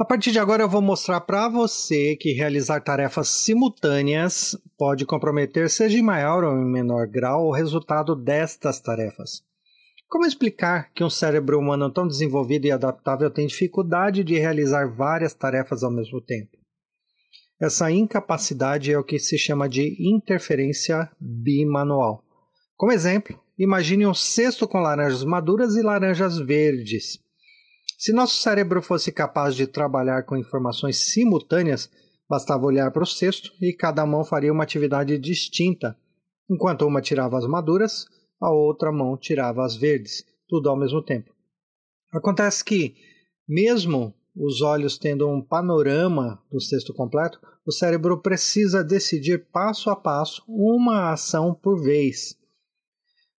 A partir de agora eu vou mostrar para você que realizar tarefas simultâneas pode comprometer, seja em maior ou em menor grau, o resultado destas tarefas. Como explicar que um cérebro humano tão desenvolvido e adaptável tem dificuldade de realizar várias tarefas ao mesmo tempo? Essa incapacidade é o que se chama de interferência bimanual. Como exemplo, imagine um cesto com laranjas maduras e laranjas verdes. Se nosso cérebro fosse capaz de trabalhar com informações simultâneas, bastava olhar para o cesto e cada mão faria uma atividade distinta. Enquanto uma tirava as maduras, a outra mão tirava as verdes, tudo ao mesmo tempo. Acontece que, mesmo os olhos tendo um panorama do cesto completo, o cérebro precisa decidir passo a passo uma ação por vez.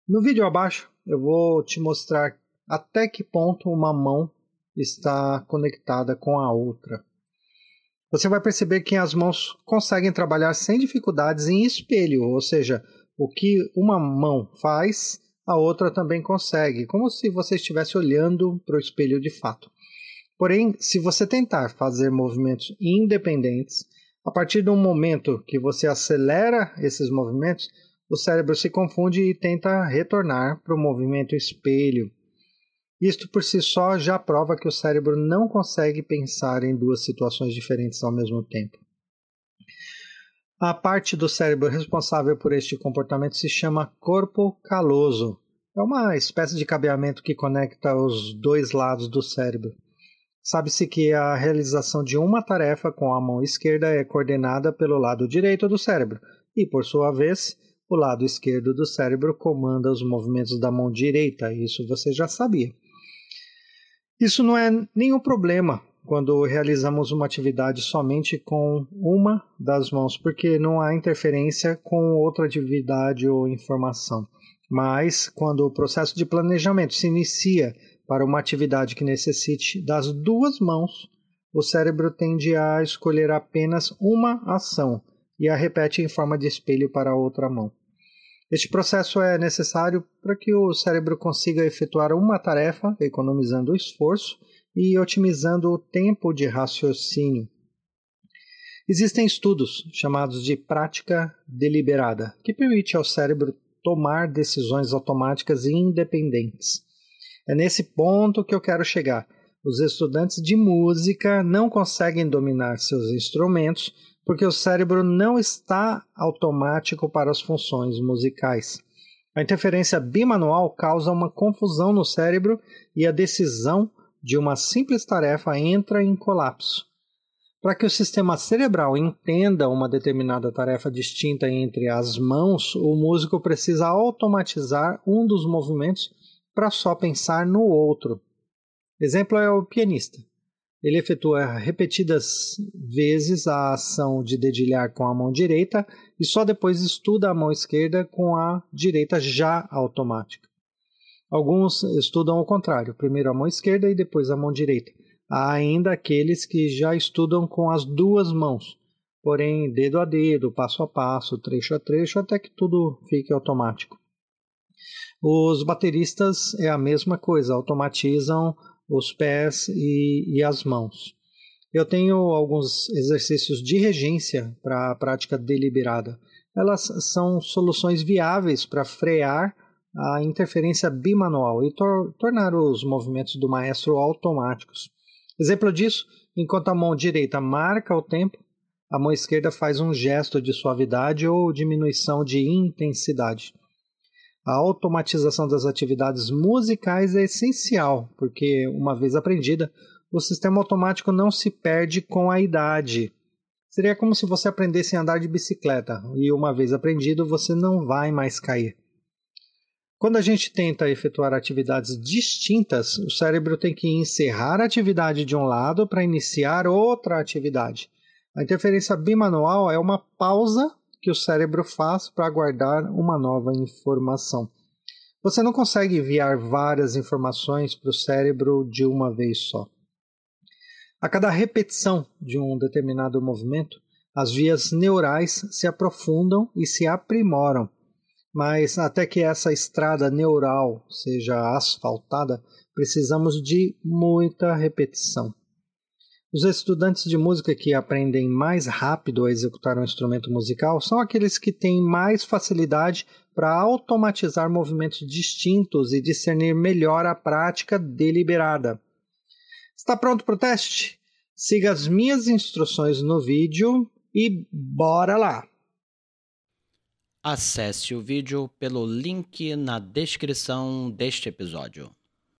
No vídeo abaixo, eu vou te mostrar até que ponto uma mão está conectada com a outra. Você vai perceber que as mãos conseguem trabalhar sem dificuldades em espelho, ou seja, o que uma mão faz, a outra também consegue, como se você estivesse olhando para o espelho de fato. Porém, se você tentar fazer movimentos independentes, a partir do momento que você acelera esses movimentos, o cérebro se confunde e tenta retornar para o movimento espelho. Isto por si só já prova que o cérebro não consegue pensar em duas situações diferentes ao mesmo tempo. A parte do cérebro responsável por este comportamento se chama corpo caloso. É uma espécie de cabeamento que conecta os dois lados do cérebro. Sabe-se que a realização de uma tarefa com a mão esquerda é coordenada pelo lado direito do cérebro, e, por sua vez, o lado esquerdo do cérebro comanda os movimentos da mão direita, isso você já sabia. Isso não é nenhum problema quando realizamos uma atividade somente com uma das mãos, porque não há interferência com outra atividade ou informação. Mas quando o processo de planejamento se inicia para uma atividade que necessite das duas mãos, o cérebro tende a escolher apenas uma ação e a repete em forma de espelho para a outra mão. Este processo é necessário para que o cérebro consiga efetuar uma tarefa, economizando o esforço e otimizando o tempo de raciocínio. Existem estudos chamados de prática deliberada, que permite ao cérebro tomar decisões automáticas e independentes. É nesse ponto que eu quero chegar. Os estudantes de música não conseguem dominar seus instrumentos porque o cérebro não está automático para as funções musicais. A interferência bimanual causa uma confusão no cérebro e a decisão de uma simples tarefa entra em colapso. Para que o sistema cerebral entenda uma determinada tarefa distinta entre as mãos, o músico precisa automatizar um dos movimentos para só pensar no outro. Exemplo é o pianista. Ele efetua repetidas vezes a ação de dedilhar com a mão direita e só depois estuda a mão esquerda com a direita já automática. Alguns estudam o contrário, primeiro a mão esquerda e depois a mão direita. Há ainda aqueles que já estudam com as duas mãos, porém dedo a dedo, passo a passo, trecho a trecho, até que tudo fique automático. Os bateristas é a mesma coisa, automatizam os pés e, e as mãos. Eu tenho alguns exercícios de regência para a prática deliberada. Elas são soluções viáveis para frear a interferência bimanual e tor tornar os movimentos do maestro automáticos. Exemplo disso, enquanto a mão direita marca o tempo, a mão esquerda faz um gesto de suavidade ou diminuição de intensidade. A automatização das atividades musicais é essencial, porque, uma vez aprendida, o sistema automático não se perde com a idade. Seria como se você aprendesse a andar de bicicleta e, uma vez aprendido, você não vai mais cair. Quando a gente tenta efetuar atividades distintas, o cérebro tem que encerrar a atividade de um lado para iniciar outra atividade. A interferência bimanual é uma pausa que o cérebro faz para guardar uma nova informação. Você não consegue enviar várias informações para o cérebro de uma vez só. A cada repetição de um determinado movimento, as vias neurais se aprofundam e se aprimoram. Mas até que essa estrada neural seja asfaltada, precisamos de muita repetição. Os estudantes de música que aprendem mais rápido a executar um instrumento musical são aqueles que têm mais facilidade para automatizar movimentos distintos e discernir melhor a prática deliberada. Está pronto para o teste? Siga as minhas instruções no vídeo e bora lá! Acesse o vídeo pelo link na descrição deste episódio.